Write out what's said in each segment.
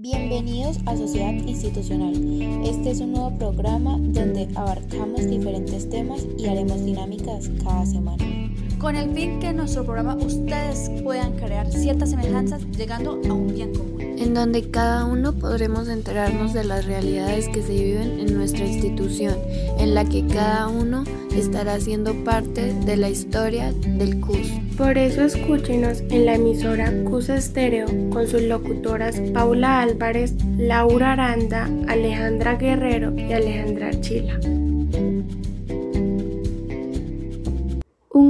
Bienvenidos a Sociedad Institucional. Este es un nuevo programa donde abarcamos diferentes temas y haremos dinámicas cada semana. Con el fin que en nuestro programa ustedes puedan crear ciertas semejanzas llegando a un bien común. En donde cada uno podremos enterarnos de las realidades que se viven en nuestra institución, en la que cada uno estará siendo parte de la historia del CUS. Por eso escúchenos en la emisora CUS Estéreo con sus locutoras Paula Álvarez, Laura Aranda, Alejandra Guerrero y Alejandra Archila.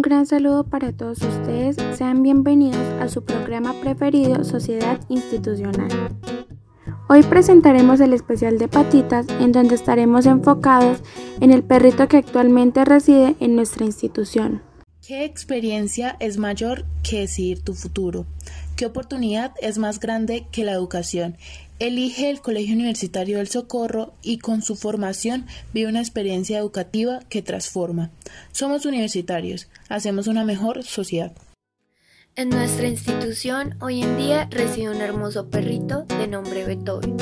Gran saludo para todos ustedes, sean bienvenidos a su programa preferido Sociedad Institucional. Hoy presentaremos el especial de patitas en donde estaremos enfocados en el perrito que actualmente reside en nuestra institución. ¿Qué experiencia es mayor que decidir tu futuro? ¿Qué oportunidad es más grande que la educación? Elige el Colegio Universitario del Socorro y con su formación vive una experiencia educativa que transforma. Somos universitarios, hacemos una mejor sociedad. En nuestra institución hoy en día reside un hermoso perrito de nombre Beethoven,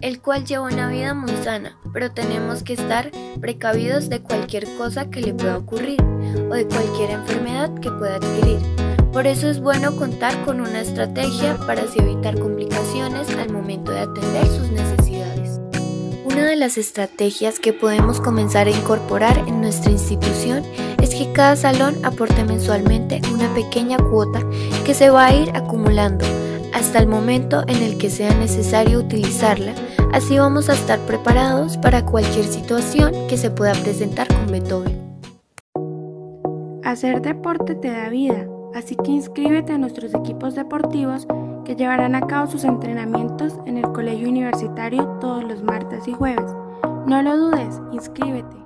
el cual lleva una vida muy sana, pero tenemos que estar precavidos de cualquier cosa que le pueda ocurrir o de cualquier enfermedad que pueda adquirir. Por eso es bueno contar con una estrategia para así evitar complicaciones al momento de atender sus necesidades. Una de las estrategias que podemos comenzar a incorporar en nuestra institución es que cada salón aporte mensualmente una pequeña cuota que se va a ir acumulando hasta el momento en el que sea necesario utilizarla, así vamos a estar preparados para cualquier situación que se pueda presentar con Beethoven. Hacer deporte te da vida, así que inscríbete a nuestros equipos deportivos que llevarán a cabo sus entrenamientos en el colegio universitario todos los martes y jueves. No lo dudes, inscríbete.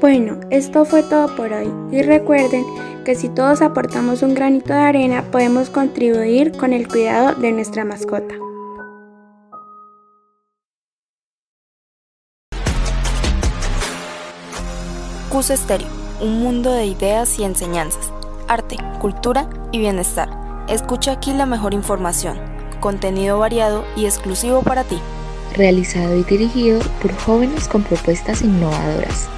Bueno, esto fue todo por hoy y recuerden que si todos aportamos un granito de arena podemos contribuir con el cuidado de nuestra mascota. CUS Estéreo, un mundo de ideas y enseñanzas, arte, cultura y bienestar. Escucha aquí la mejor información, contenido variado y exclusivo para ti. Realizado y dirigido por jóvenes con propuestas innovadoras.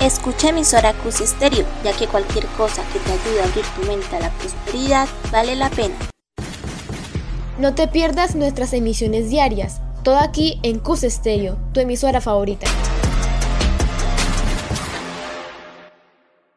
Escucha emisora CUS Estéreo, ya que cualquier cosa que te ayude a abrir tu mente a la prosperidad vale la pena. No te pierdas nuestras emisiones diarias, todo aquí en CUS Estéreo, tu emisora favorita.